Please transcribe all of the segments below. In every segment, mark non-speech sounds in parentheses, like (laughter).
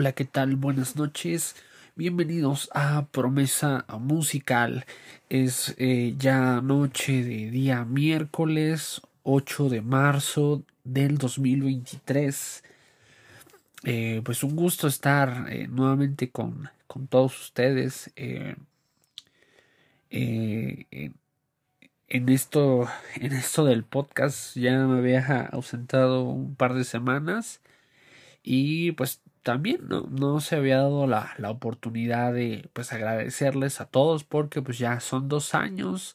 Hola, ¿qué tal? Buenas noches. Bienvenidos a Promesa Musical. Es eh, ya noche de día miércoles 8 de marzo del 2023. Eh, pues un gusto estar eh, nuevamente con, con, todos ustedes en, esto, en esto del podcast. Ya me había ausentado un par de semanas y pues también no, no se había dado la, la, oportunidad de pues agradecerles a todos porque pues ya son dos años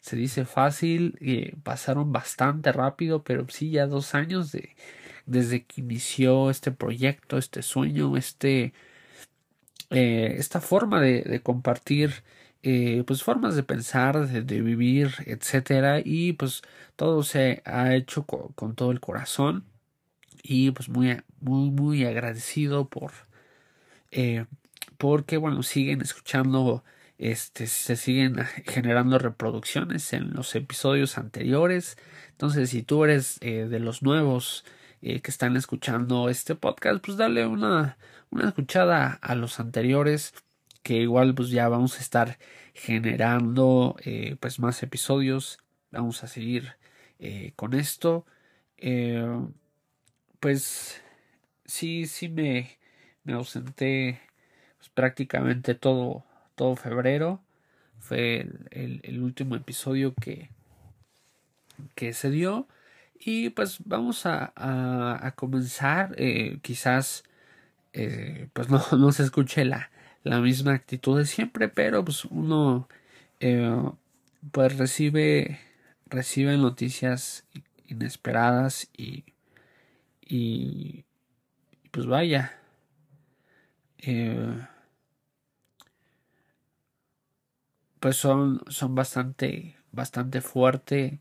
se dice fácil eh, pasaron bastante rápido pero sí ya dos años de desde que inició este proyecto este sueño este eh, esta forma de, de compartir eh, pues formas de pensar de, vivir etcétera y pues todo se ha hecho con todo el corazón y pues muy, muy, muy agradecido por, eh, porque, bueno, siguen escuchando, este, se siguen (laughs) generando reproducciones en los episodios anteriores. Entonces, si tú eres eh, de los nuevos eh, que están escuchando este podcast, pues dale una, una escuchada a los anteriores, que igual pues ya vamos a estar generando eh, pues más episodios. Vamos a seguir con esto. Eh, pues sí, sí me, me ausenté pues, prácticamente todo, todo febrero. Fue el, el, último episodio que, que se dio. Y pues vamos a, a, a comenzar. Eh, quizás eh, pues no, no, se escuche la, la, misma actitud de siempre, pero pues uno eh, pues recibe, recibe noticias inesperadas y y, pues vaya eh, pues son son bastante bastante fuerte.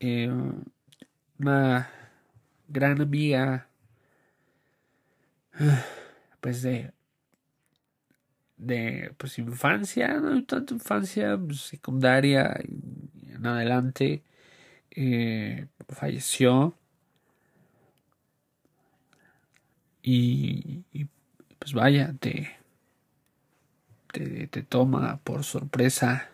Eh, una gran amiga (sighs) pues de de pues infancia no tanto infancia pues, secundaria en adelante eh, falleció y, pues vaya, te, te, te toma por sorpresa.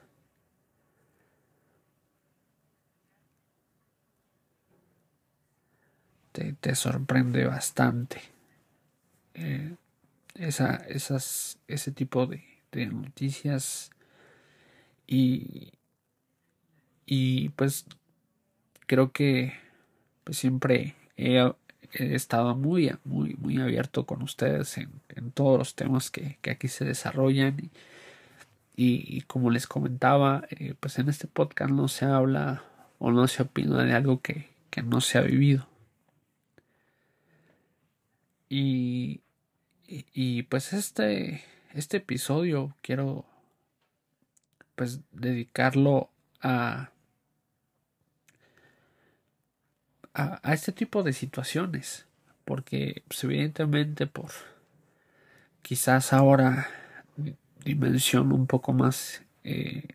Te, te sorprende bastante. Eh, esa, esas, ese tipo de, de noticias y, y pues creo que pues siempre he he estado muy, muy, muy abierto con ustedes en, todos los temas que, que, aquí se desarrollan. Y como les comentaba, eh, pues en este podcast no se habla o no se opina de algo que, que no se ha vivido. Y, y, y, pues este, este episodio quiero pues dedicarlo a a, este tipo de situaciones. Porque pues, evidentemente por quizás ahora dimensiono un poco más eh,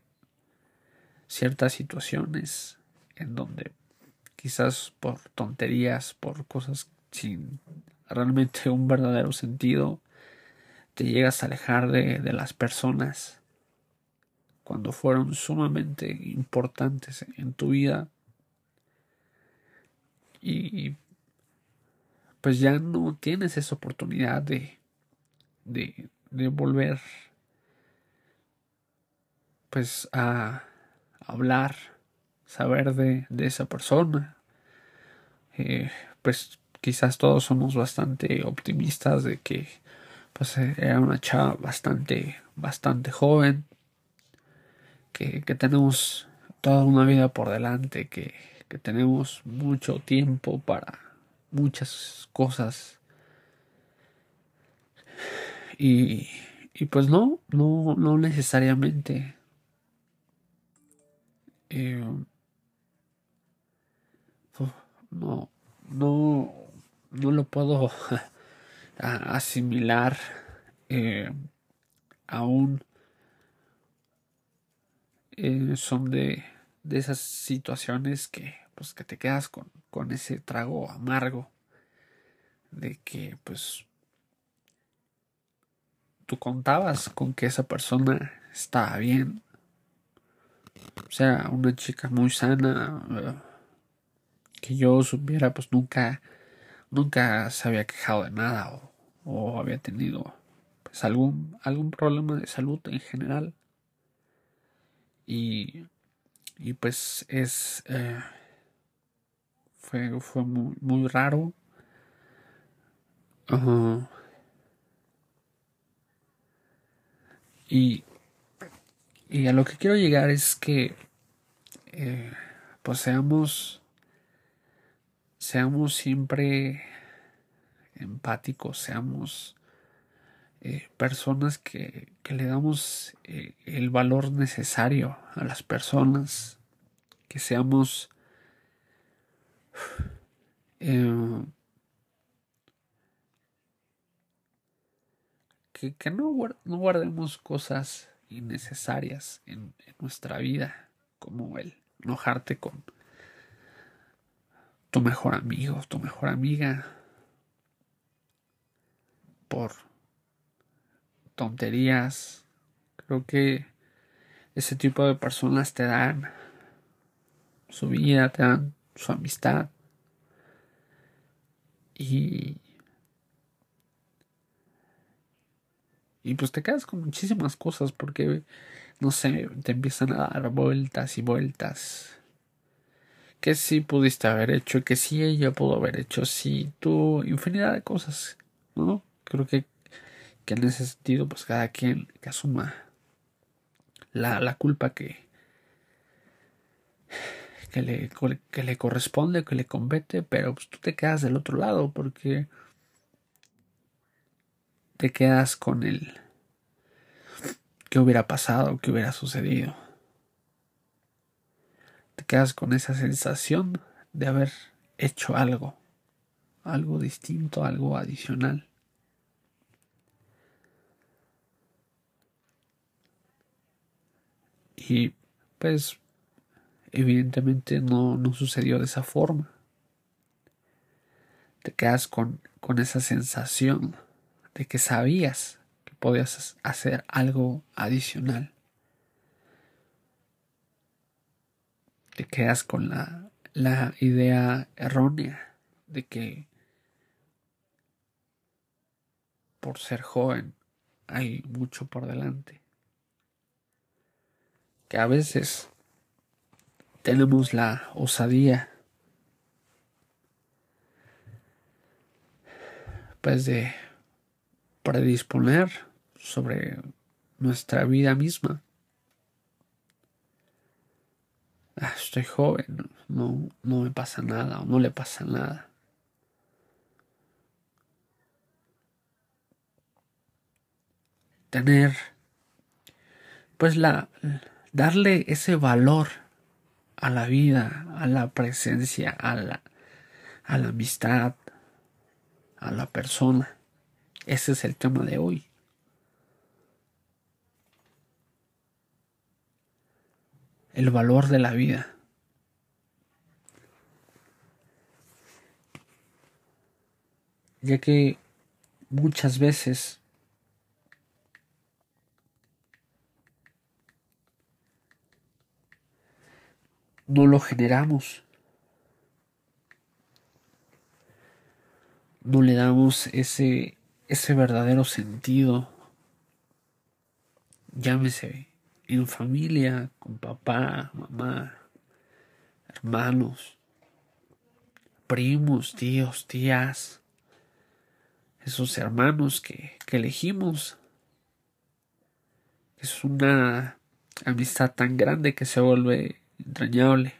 ciertas situaciones en donde quizás por tonterías, por cosas sin realmente un verdadero sentido, te llegas a alejar de, de las personas cuando fueron sumamente importantes en tu vida y pues ya no tienes esa oportunidad de, de, de volver pues a hablar, saber de, de esa persona. Eh, pues quizás todos somos bastante optimistas de que pues era una chava bastante, bastante joven, que, que tenemos toda una vida por delante, que que tenemos mucho tiempo para muchas cosas. Y, y pues no, no, no necesariamente. Eh, no, no, no lo puedo (laughs) asimilar eh, aún. Eh, son de, de esas situaciones que pues que te quedas con, con ese trago amargo de que pues tú contabas con que esa persona estaba bien. O sea, una chica muy sana, eh, que yo supiera, pues nunca, nunca se había quejado de nada o, o había tenido pues algún, algún problema de salud en general. Y, y pues es, eh, fue, fue muy, muy raro. y, y a lo que quiero llegar es que eh, pues seamos seamos siempre empáticos, seamos eh, personas que, que, le damos eh, el valor necesario a las personas, que seamos eh, que, que no, no, guardemos cosas innecesarias en, en nuestra vida, como el enojarte con tu mejor amigo, tu mejor amiga, por tonterías. Creo que ese tipo de personas te dan su vida, te dan su amistad. Y. Y pues te quedas con muchísimas cosas porque, no sé, te empiezan a dar vueltas y vueltas. Que sí pudiste haber hecho, que sí ella pudo haber hecho, sí, tú, infinidad de cosas, ¿no? Creo que que en ese sentido pues cada quien que asuma la, la culpa que, que, le, que le corresponde, que le compete, pero pues tú te quedas del otro lado porque te quedas con el qué hubiera pasado, qué hubiera sucedido. Te quedas con esa sensación de haber hecho algo, algo distinto, algo adicional. Y pues evidentemente no, no sucedió de esa forma. Te quedas con, con esa sensación de que sabías que podías hacer algo adicional. Te quedas con la, la idea errónea de que por ser joven hay mucho por delante que a veces tenemos la osadía pues de predisponer sobre nuestra vida misma. Ah, estoy joven, no, no me pasa nada o no le pasa nada. Tener pues la, darle ese valor a la vida, a la presencia, a la, amistad, a la persona. Ese es el tema de hoy. El valor de la vida. Ya que muchas veces no lo generamos. No le damos ese, ese verdadero sentido. Llámese en familia, con papá, mamá, hermanos, primos, tíos, tías, esos hermanos que, que elegimos. Es una amistad tan grande que se vuelve entrañable.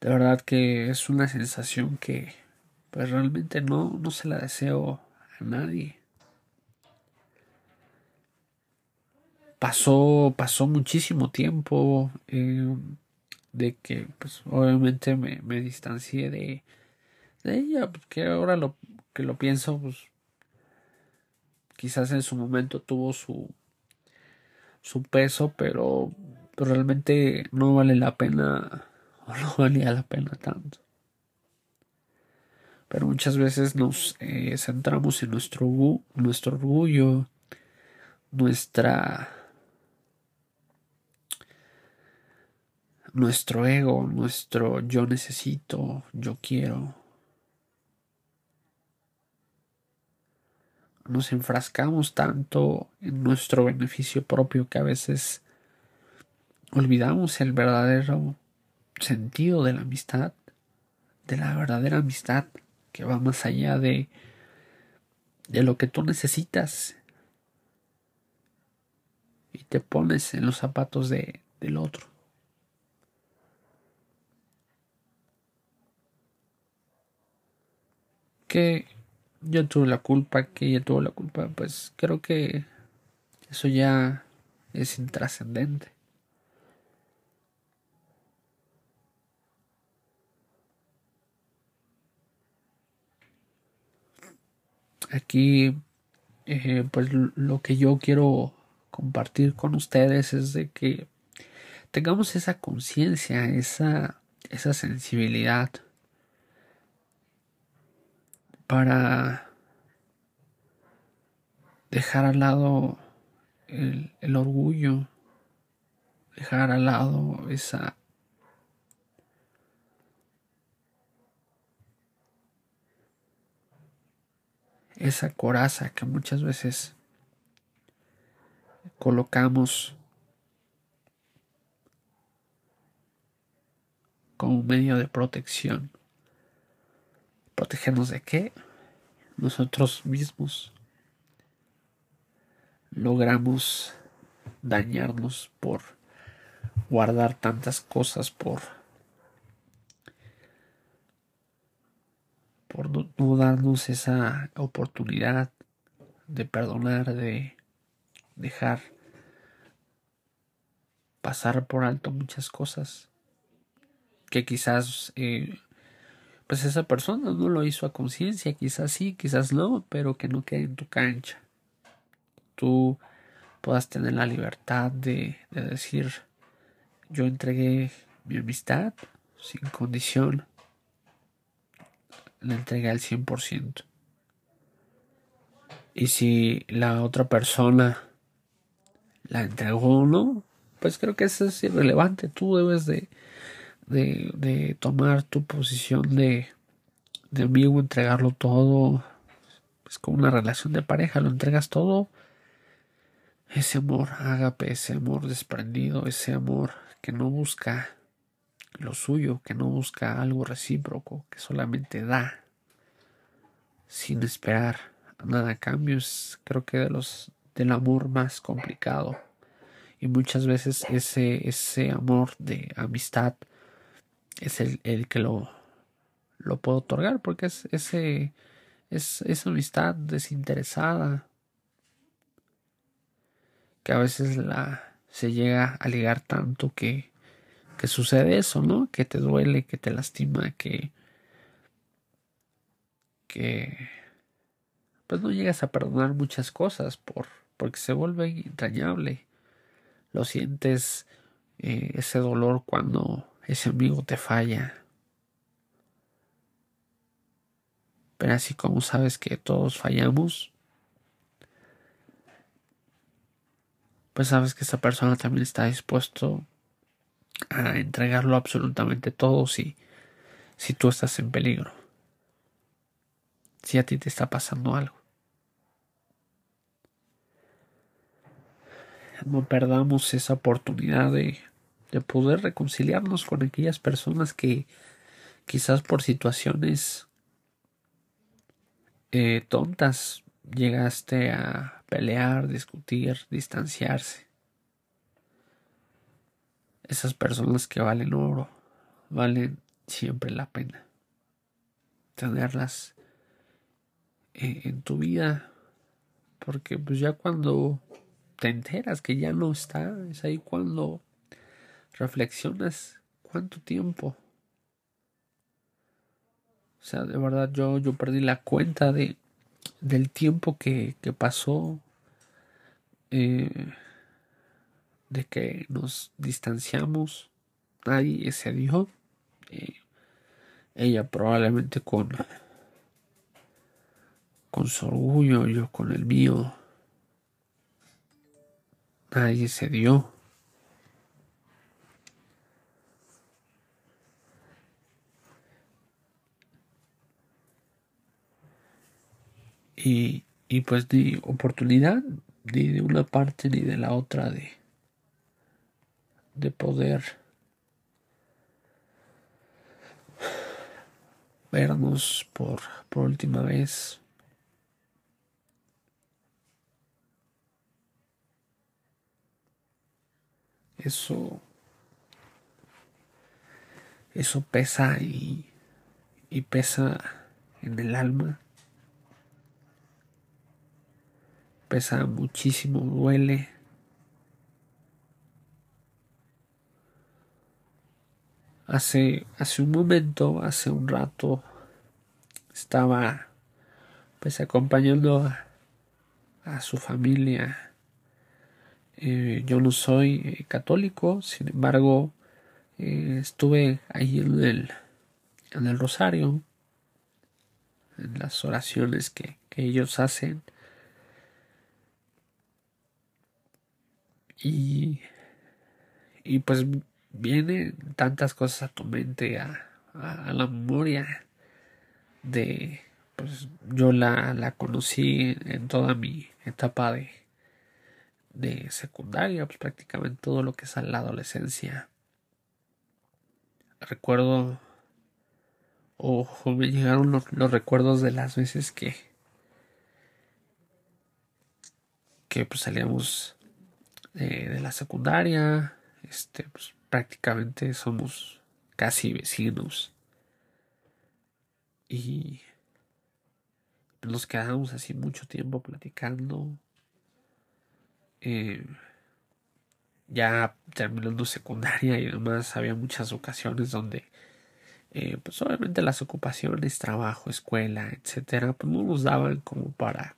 De verdad que es una sensación que pues realmente no, no se la deseo a nadie. Pasó, pasó muchísimo tiempo eh, de que pues obviamente me, me distancié de, de ella, porque ahora lo que lo pienso, pues quizás en su momento tuvo su, su peso, pero, realmente no vale la pena o no (laughs) valía la pena tanto. pero muchas veces nos eh, centramos en nuestro, nuestro orgullo, nuestra nuestro ego, nuestro yo necesito, yo quiero. Nos enfrascamos tanto en nuestro beneficio propio que a veces olvidamos el verdadero sentido de la amistad, de la verdadera amistad que va más allá de, de lo que tú necesitas y te pones en los zapatos de, del otro. Que yo tuve la culpa, que ella tuvo la culpa, pues creo que eso ya es intrascendente. aquí eh, pues lo que yo quiero compartir con ustedes es de que tengamos esa conciencia, esa, esa sensibilidad para dejar al lado el, el orgullo, dejar al lado esa esa coraza que muchas veces colocamos como medio de protección. ¿Protegernos de qué? Nosotros mismos logramos dañarnos por guardar tantas cosas, por por no, darnos esa oportunidad de perdonar, de dejar pasar por alto muchas cosas que quizás eh, pues esa persona no lo hizo a conciencia, quizás sí, quizás no, pero que no quede en tu cancha. Tú puedas tener la libertad de, de decir yo entregué mi amistad sin condición la entregué al 100%. Y si la otra persona la entregó o no, pues creo que eso es irrelevante. Tú debes de, de, tomar tu posición de, de amigo, entregarlo todo. Es como una relación de pareja, lo entregas todo. Ese amor ágape, ese amor desprendido, ese amor que no busca lo suyo, que no busca algo recíproco, que solamente da sin esperar nada a cambio, es creo que de los del amor más complicado. Y muchas veces ese, ese amor de amistad es el, el que lo, lo puedo otorgar, porque es ese es esa amistad desinteresada que a veces la se llega a ligar tanto que que sucede eso, ¿no? Que te duele, que te lastima, que que pues no llegas a perdonar muchas cosas por porque se vuelve entrañable. Lo sientes eh, ese dolor cuando ese amigo te falla. Pero así como sabes que todos fallamos, pues sabes que esa persona también está dispuesto a entregarlo absolutamente todo si, si tú estás en peligro. Si a ti te está pasando algo. No perdamos esa oportunidad de, de poder reconciliarnos con aquellas personas que quizás por situaciones eh, tontas llegaste a pelear, discutir, distanciarse. Esas personas que valen oro, valen siempre la pena tenerlas en, tu vida, porque pues ya cuando te enteras que ya no está, es ahí cuando reflexionas cuánto tiempo. O sea, de verdad yo, yo perdí la cuenta de, del tiempo que, que pasó. Eh, de que nos distanciamos, nadie se dijo. Eh, ella probablemente con, con su orgullo, yo con el mío. Nadie se dio. Y, y pues ni oportunidad ni de una parte ni de la otra de, de poder vernos por, por última vez. Eso, eso pesa y, y pesa en el alma. Pesa muchísimo, duele. Hace, hace un momento, hace un rato, estaba pues acompañando a, su familia. Eh, yo no soy eh, católico, sin embargo, eh, estuve ahí en el, en el rosario, en las oraciones que, que ellos hacen. Y, y pues vienen tantas cosas a tu mente, a, a, la memoria de, pues yo la, la conocí en toda mi etapa de, de secundaria, pues prácticamente todo lo que es la adolescencia. Recuerdo o, me llegaron los, los, recuerdos de las veces que que pues salíamos de la secundaria, este, pues prácticamente somos casi vecinos. Y nos quedamos así mucho tiempo platicando. Eh, ya terminando secundaria y demás, había muchas ocasiones donde, eh, pues obviamente las ocupaciones, trabajo, escuela, etcétera, pues no nos daban como para,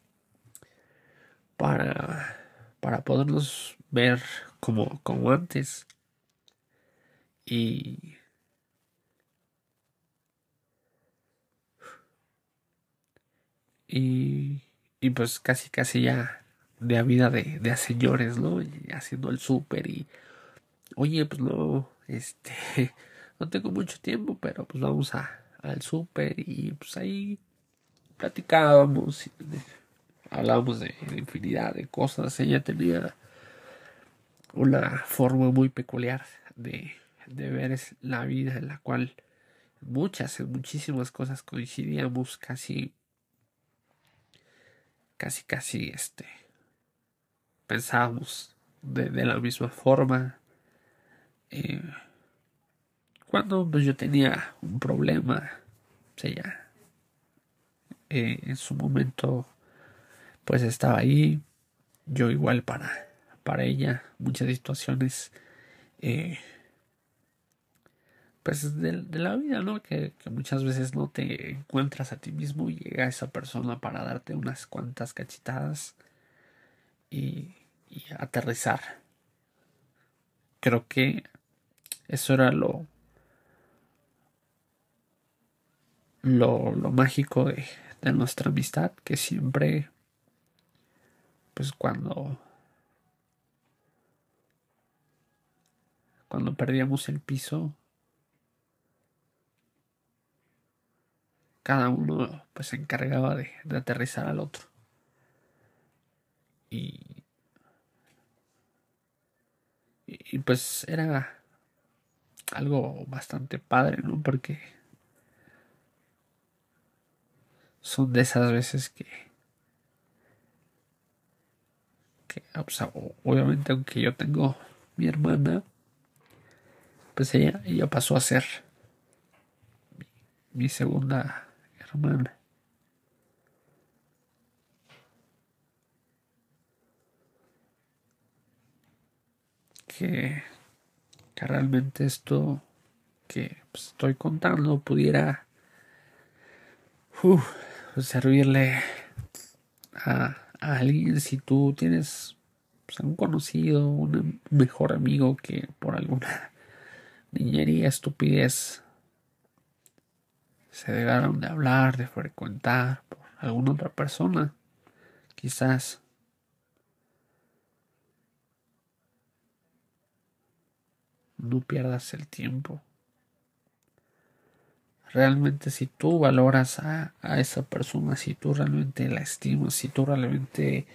para, para podernos ver como, como antes. Y y, y pues casi casi ya de a vida de, de a señores, ¿no? Y haciendo el súper y oye, pues no, este, (laughs) no tengo mucho tiempo, pero pues vamos a, al súper y pues ahí platicábamos, hablábamos de, infinidad de cosas, ella tenía una forma muy peculiar de, de ver la vida en la cual muchas, en muchísimas cosas coincidíamos casi, casi, casi, este, pensábamos de, la misma forma. Eh, cuando pues, yo tenía un problema, o sea, ya, eh, en su momento, pues estaba ahí, yo igual para, para ella, muchas situaciones, eh, pues de, la vida, ¿no? Que, muchas veces no te encuentras a ti mismo y llega esa persona para darte unas cuantas cachitadas y, y aterrizar. Creo que eso era lo, lo, lo mágico de, de nuestra amistad, que siempre, pues cuando cuando perdíamos el piso, cada uno pues se encargaba de, aterrizar al otro. Y, y, pues era algo bastante padre, ¿no? Porque son de esas veces que, que obviamente aunque yo tengo mi hermana, pues ella, ella pasó a ser mi segunda hermana. Que, que realmente esto que pues, estoy contando pudiera servirle a, alguien si tú tienes pues, un conocido, un mejor amigo que por alguna (laughs) niñería, estupidez se dejaron de hablar, de frecuentar por alguna otra persona. Quizás no pierdas el tiempo. Realmente si tú valoras a, a, esa persona, si tú realmente la estimas, si tú realmente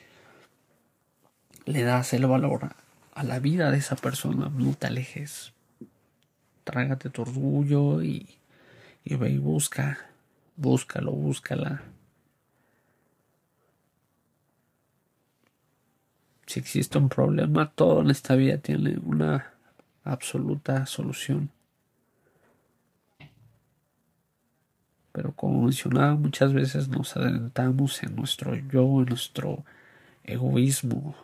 le das el valor a, la vida de esa persona, no te alejes. Trágate tu orgullo y, y ve y busca, búscalo, búscala. Si existe un problema, todo en esta vida tiene una absoluta solución. Pero como mencionaba, muchas veces nos adelantamos en nuestro yo, en nuestro egoísmo.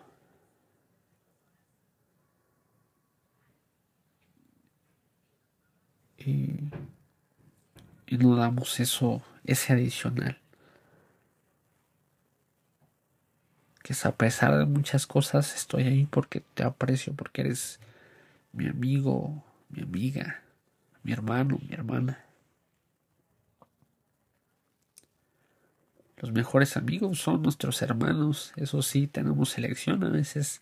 Y, no damos eso, ese adicional. Que es a pesar de muchas cosas, estoy ahí porque te aprecio, porque eres mi amigo, mi amiga, mi hermano, mi hermana. Los mejores amigos son nuestros hermanos. Eso sí, tenemos elección a veces,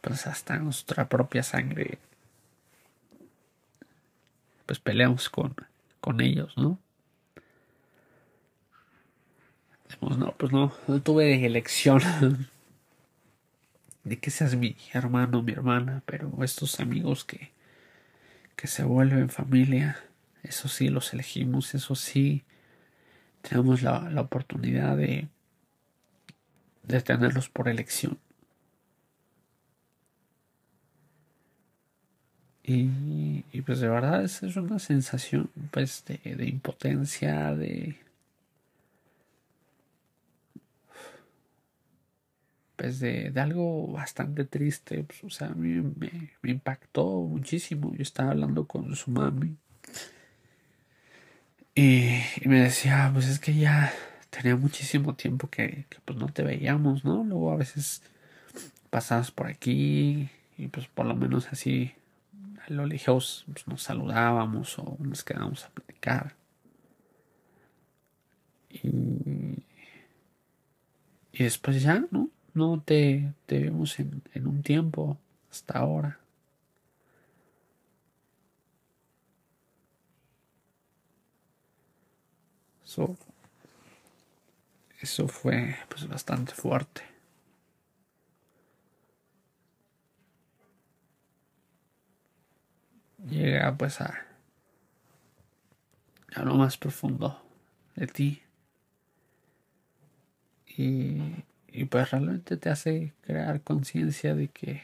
pues hasta nuestra propia sangre. Pues peleamos con, con ellos, ¿no? no, pues no, no tuve elección (laughs) de que seas mi hermano, mi hermana, pero estos amigos que, que se vuelven familia, eso sí los elegimos, eso sí tenemos la, la oportunidad de, de tenerlos por elección. Y, pues de verdad es, una sensación pues de, de impotencia, de, pues de, de, algo bastante triste, pues, o sea, a mí me, impactó muchísimo. Yo estaba hablando con su mami y, me decía, pues es que ya tenía muchísimo tiempo que, pues no te veíamos, ¿no? Luego a veces pasabas por aquí y pues por lo menos así lo lejos pues, nos saludábamos o nos quedábamos a platicar. Y, y después ya, ¿no? no te, te vemos en, en un tiempo hasta ahora. So, eso fue pues bastante fuerte. Llega pues a, a lo más profundo de ti. Y y pues realmente te hace crear conciencia de que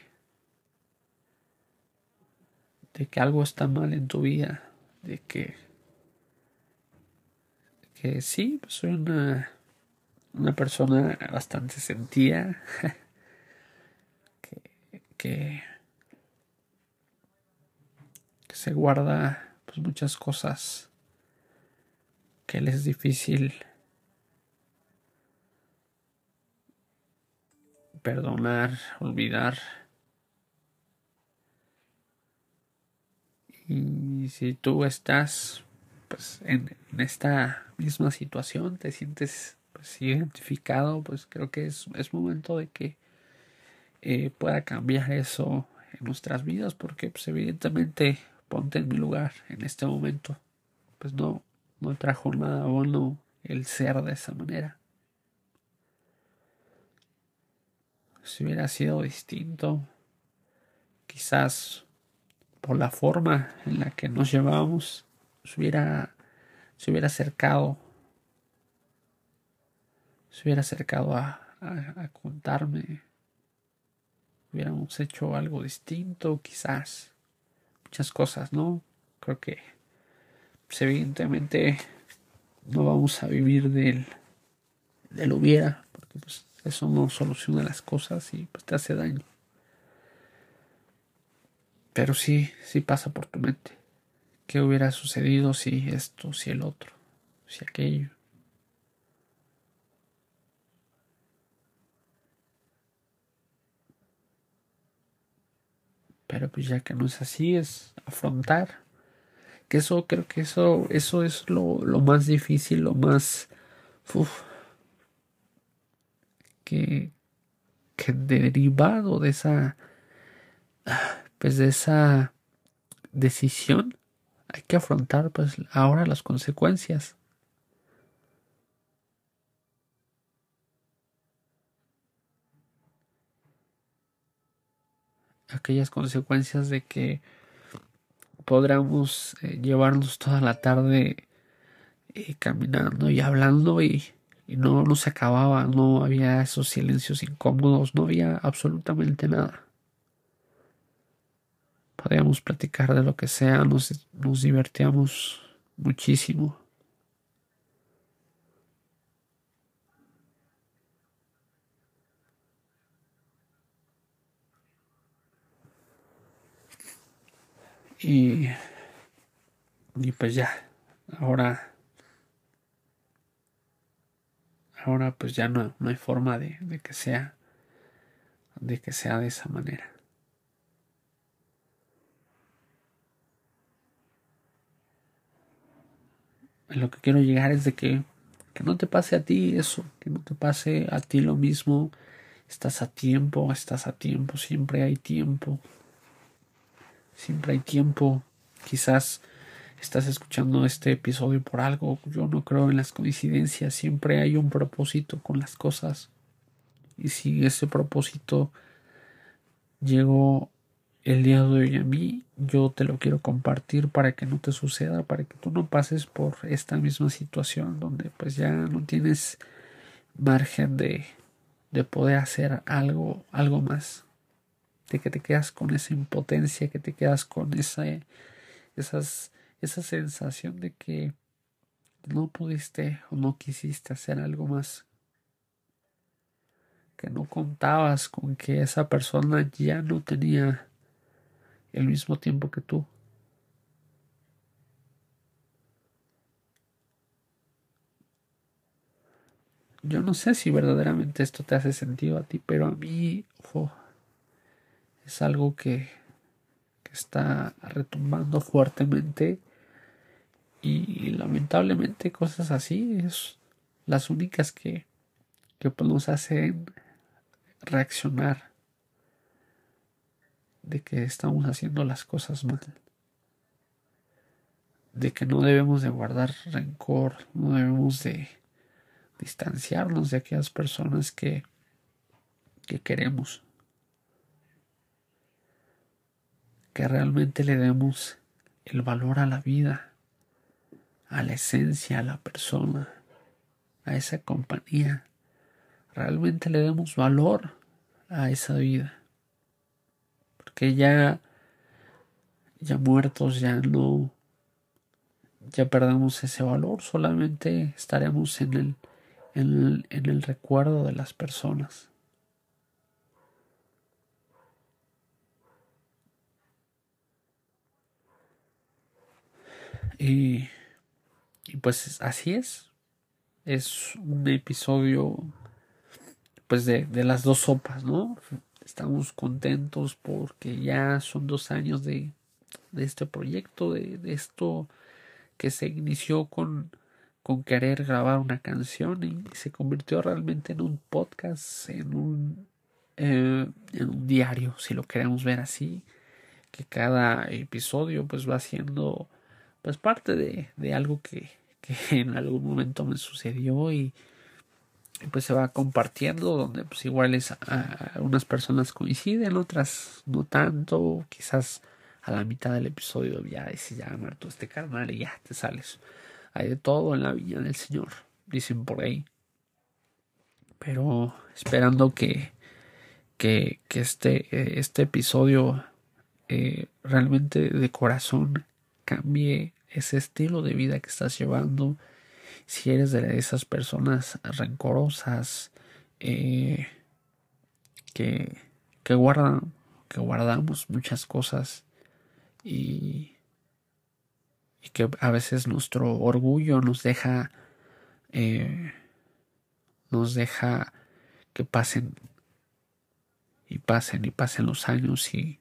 de que algo está mal en tu vida, de que sí, pues soy una una persona bastante sentida (laughs) que, que, que se guarda pues muchas cosas que le es difícil perdonar, olvidar. Y si tú estás pues en, esta misma situación, te sientes pues, identificado, pues creo que es, es momento de que eh, pueda cambiar eso en nuestras vidas, porque pues evidentemente ponte en mi lugar en este momento, pues no, no trajo nada bueno el ser de esa manera. si hubiera sido distinto, quizás por la forma en la que nos llevábamos, se hubiera, hubiera acercado, se hubiera acercado a, a, a contarme, hubiéramos hecho algo distinto, quizás, muchas cosas, ¿no? Creo que pues, evidentemente no vamos a vivir del, del hubiera, porque pues eso no soluciona las cosas y pues te hace daño. Pero sí, sí pasa por tu mente. ¿Qué hubiera sucedido si esto, si el otro, si aquello? Pero pues ya que no es así, es afrontar. Que eso, creo que eso, eso es lo, lo más difícil, lo más... Que, que derivado de esa pues de esa decisión hay que afrontar pues ahora las consecuencias aquellas consecuencias de que podríamos eh, llevarnos toda la tarde eh, caminando y hablando y, y no, no se acababa, no había esos silencios incómodos, no había absolutamente nada. Podíamos platicar de lo que sea, nos, nos divertíamos muchísimo. Y, y pues ya, ahora, ahora pues ya no, no hay forma de, de que sea, de que sea de esa manera. Lo que quiero llegar es de que, que no te pase a ti eso, que no te pase a ti lo mismo. Estás a tiempo, estás a tiempo, siempre hay tiempo. Siempre hay tiempo. Quizás estás escuchando este episodio por algo. Yo no creo en las coincidencias. Siempre hay un propósito con las cosas. Y si ese propósito llegó el día de hoy a mí, yo te lo quiero compartir para que no te suceda, para que tú no pases por esta misma situación donde pues ya no tienes margen de, de poder hacer algo, algo más. De que te quedas con esa impotencia, que te quedas con esa, esas, esa sensación de que no pudiste o no quisiste hacer algo más, que no contabas con que esa persona ya no tenía el mismo tiempo que tú. Yo no sé si verdaderamente esto te hace sentido a ti, pero a mí es algo que, que está retumbando fuertemente y lamentablemente cosas así es las únicas que, que nos hacen reaccionar de que estamos haciendo las cosas mal de que no debemos de guardar rencor no debemos de distanciarnos de aquellas personas que que queremos que realmente le demos el valor a la vida, a la esencia, a la persona, a esa compañía. Realmente le demos valor a esa vida. Porque ya, ya muertos, ya no, ya perdemos ese valor, solamente estaremos en el, en el, en el recuerdo de las personas. Y, y pues así es. Es un episodio pues de, de las dos sopas, ¿no? Estamos contentos porque ya son dos años de, de este proyecto, de, esto que se inició con, con querer grabar una canción y se convirtió realmente en un podcast, en un, eh, en un diario, si lo queremos ver así, que cada episodio pues va siendo pues parte de, de algo que, que, en algún momento me sucedió y, pues se va compartiendo donde pues igual es a, unas personas coinciden otras no tanto quizás a la mitad del episodio ya dice ya muerto este carnal y ya te sales. Hay de todo en la viña del señor dicen por ahí. Pero esperando que que, que este este episodio eh, realmente de corazón cambie ese estilo de vida que estás llevando, si eres de esas personas rencorosas eh, que, que guardan, que guardamos muchas cosas y, que a veces nuestro orgullo nos deja eh, nos deja que pasen y pasen y pasen los años y,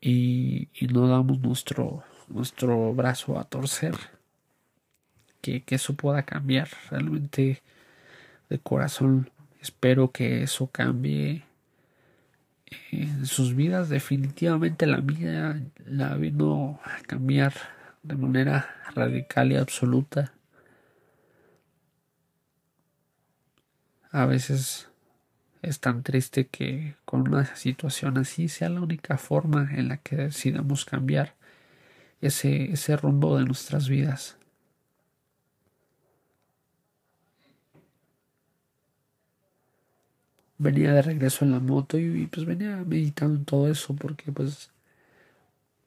y, y no damos nuestro nuestro brazo a torcer. Que, eso pueda cambiar. Realmente de corazón espero que eso cambie en sus vidas. Definitivamente la mía la vino a cambiar de manera radical y absoluta. A veces es tan triste que con una situación así sea la única forma en la que decidamos cambiar ese, ese rumbo de nuestras vidas. Venía de regreso en la moto y, pues venía meditando en todo eso porque pues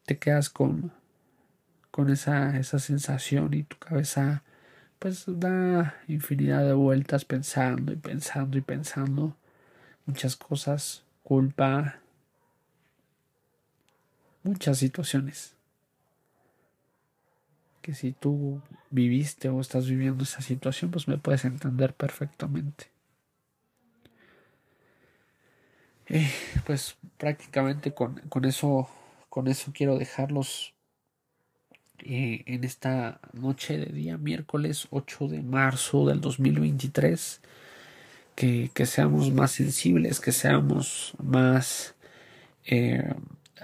te quedas con, con esa, esa sensación y tu cabeza pues da infinidad de vueltas pensando y pensando y pensando muchas cosas, culpa, muchas situaciones. Que si tú viviste o estás viviendo esa situación, pues me puedes entender perfectamente. Eh, pues prácticamente con, con, eso con eso quiero dejarlos eh, en esta noche de día miércoles 8 de marzo del 2023 que, seamos más sensibles, que seamos más, eh,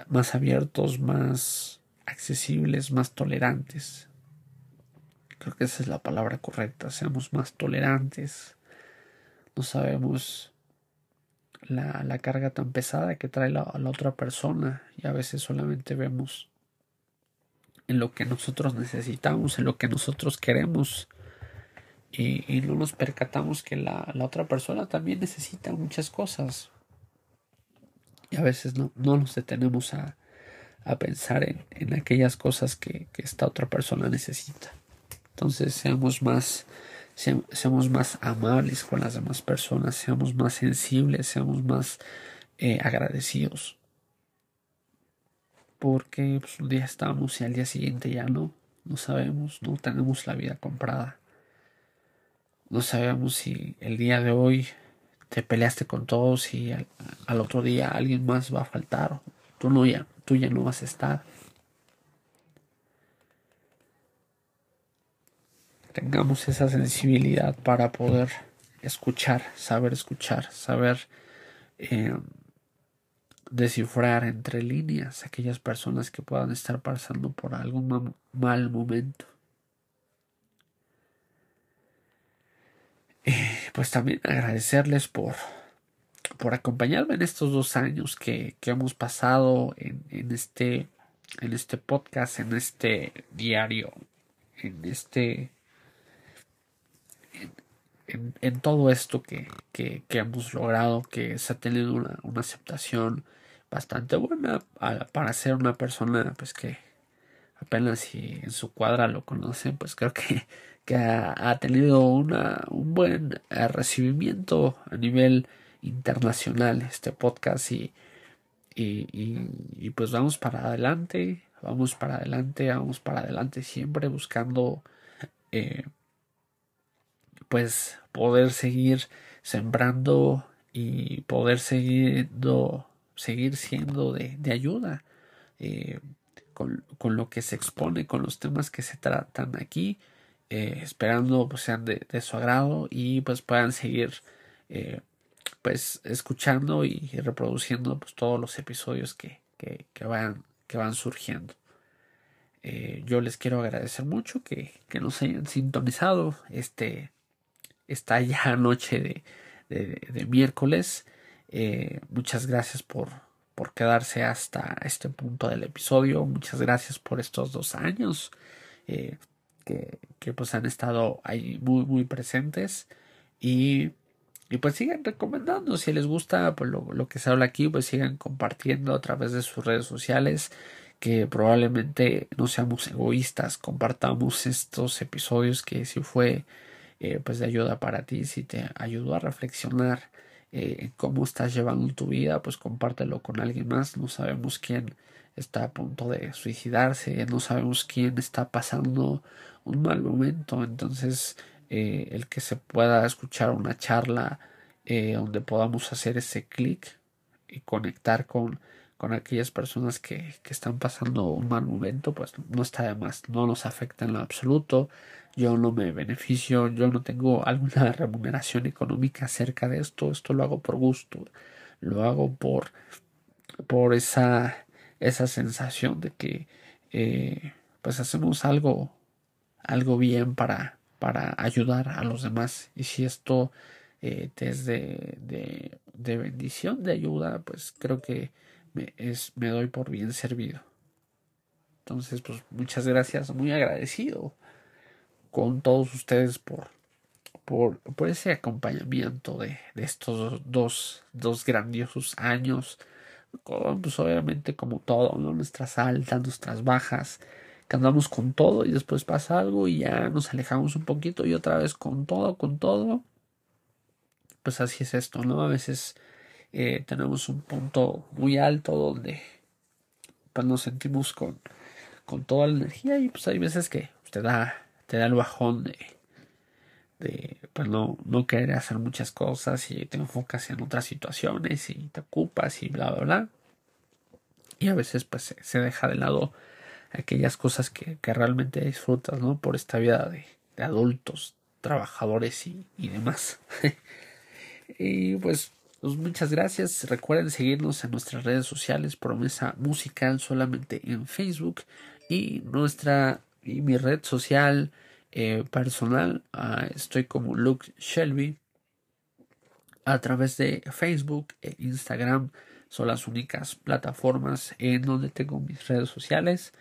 más abiertos, más accesibles, más tolerantes. Creo que esa es la palabra correcta, seamos más tolerantes. No sabemos la, la carga tan pesada que trae la, la otra persona y a veces solamente vemos en lo que nosotros necesitamos, en lo que nosotros queremos y, no nos percatamos que la, otra persona también necesita muchas cosas. Y a veces no, no nos detenemos a, a pensar en, en, aquellas cosas que, que, esta otra persona necesita. Entonces seamos más, seamos más amables con las demás personas, seamos más sensibles, seamos más eh, agradecidos. Porque pues, un día estamos y al día siguiente ya no, no sabemos, no tenemos la vida comprada. No sabemos si el día de hoy te peleaste con todos y al, otro día alguien más va a faltar. Tú, no ya, tú ya no vas a estar. Tengamos esa sensibilidad para poder escuchar, saber escuchar, saber eh, descifrar entre líneas aquellas personas que puedan estar pasando por algún mal momento. Eh, pues también agradecerles por, por acompañarme en estos dos años que, que hemos pasado en, en, este, en este podcast, en este diario, en este en, todo esto que, que, hemos logrado, que se ha tenido una, una aceptación bastante buena para ser una persona pues que apenas si en su cuadra lo conocen, pues creo que que ha, tenido una, un buen eh, recibimiento a nivel internacional este podcast y, y, pues vamos para adelante, vamos para adelante, vamos para adelante siempre buscando eh, pues poder seguir sembrando y poder seguir, siendo de, de ayuda eh, con, con, lo que se expone, con los temas que se tratan aquí. Eh, esperando pues sean de, su agrado y pues puedan seguir eh, pues escuchando y reproduciendo pues todos los episodios que, que, que van, que van surgiendo. Yo les quiero agradecer mucho que, que, nos hayan sintonizado este esta ya (laughs) noche de, de, miércoles. muchas gracias por, por quedarse hasta este punto del episodio. Muchas gracias por estos dos años que, que pues han estado ahí muy muy presentes y, y pues sigan recomendando si les gusta pues lo, lo, que se habla aquí pues sigan compartiendo a través de sus redes sociales que probablemente no seamos egoístas compartamos estos episodios que si fue eh, pues de ayuda para ti si te ayudó a reflexionar eh, cómo estás llevando tu vida pues compártelo con alguien más no sabemos quién está a punto de suicidarse no sabemos quién está pasando un mal momento. Entonces, eh, el que se pueda escuchar una charla eh, donde podamos hacer ese clic y conectar con, con aquellas personas que, que están pasando un mal momento, pues no está de más, no nos afecta en lo absoluto, yo no me beneficio, yo no tengo alguna (laughs) remuneración económica acerca de esto, esto lo hago por gusto, lo hago por, por esa, esa sensación de que eh, pues hacemos algo, algo bien para, para ayudar a los demás. Y si esto eh, es de, de, de bendición, de ayuda, pues creo que me, es, me doy por bien servido. Entonces, pues muchas gracias, muy agradecido con todos ustedes por, por, por ese acompañamiento de, de estos dos, dos grandiosos años. pues obviamente como todo, ¿no? nuestras altas, nuestras bajas, que andamos con todo y después pasa algo y ya nos alejamos un poquito y otra vez con todo, con todo. Pues así es esto, ¿no? A veces eh, tenemos un punto muy alto donde pues nos sentimos con, con toda la energía y pues hay veces que te da, te da el bajón de, de pues no, no querer hacer muchas cosas y te enfocas en otras situaciones y te ocupas y bla bla bla. Y a veces pues se, deja de lado aquellas cosas que, que realmente disfrutas no por esta vida de, de adultos trabajadores y, y demás. (laughs) Y pues pues muchas gracias. Recuerden seguirnos en nuestras redes sociales, Promesa Musical, solamente en Facebook. Y nuestra y mi red social eh, personal, uh, estoy como Luke Shelby. A través de Facebook e Instagram son las únicas plataformas en donde tengo mis redes sociales.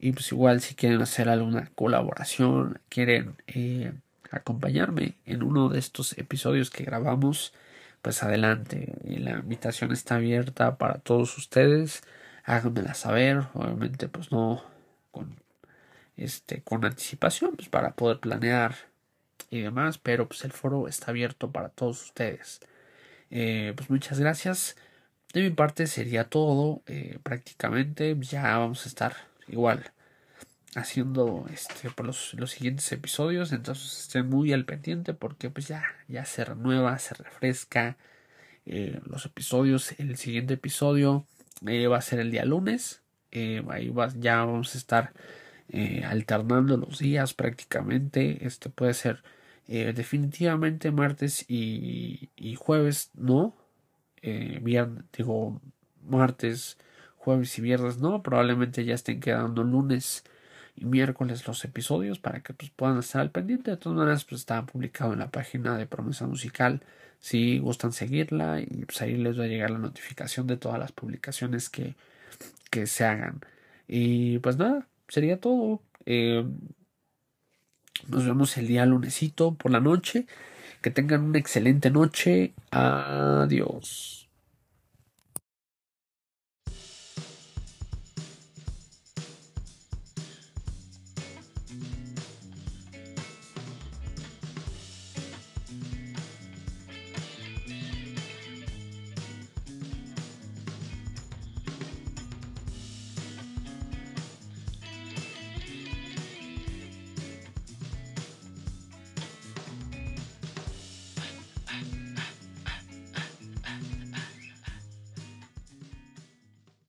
Y pues igual si quieren hacer alguna colaboración, quieren eh, acompañarme en uno de estos episodios que grabamos pues adelante. Y la invitación está abierta para todos ustedes. Háganmela saber, obviamente, pues no con este con anticipación, pues para poder planear y demás, pero pues el foro está abierto para todos ustedes. Eh, pues muchas gracias. De mi parte sería todo. Eh, prácticamente ya vamos a estar igual haciendo este por los, los, siguientes episodios entonces estén muy al pendiente porque pues ya ya se renueva se refresca eh, los episodios el siguiente episodio eh, va a ser el día lunes eh, ahí va, ya vamos a estar alternando los días prácticamente este puede ser definitivamente martes y, y jueves no viernes digo martes jueves y viernes no probablemente ya estén quedando lunes y miércoles los episodios para que pues, puedan estar al pendiente. De todas maneras, pues está publicado en la página de Promesa Musical. Si gustan seguirla, y pues ahí les va a llegar la notificación de todas las publicaciones que, que se hagan. Y pues nada, sería todo. Eh, nos vemos el día lunesito por la noche. Que tengan una excelente noche. Adiós.